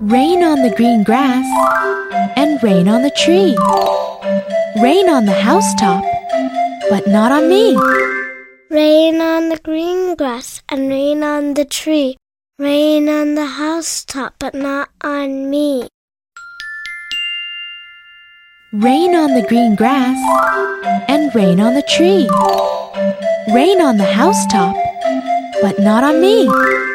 Rain on the green grass and rain on the tree. Rain on the housetop, but not on me. Rain on the green grass and rain on the tree. Rain on the housetop, but not on me. Rain on the green grass and rain on the tree. Rain on the housetop, but not on me.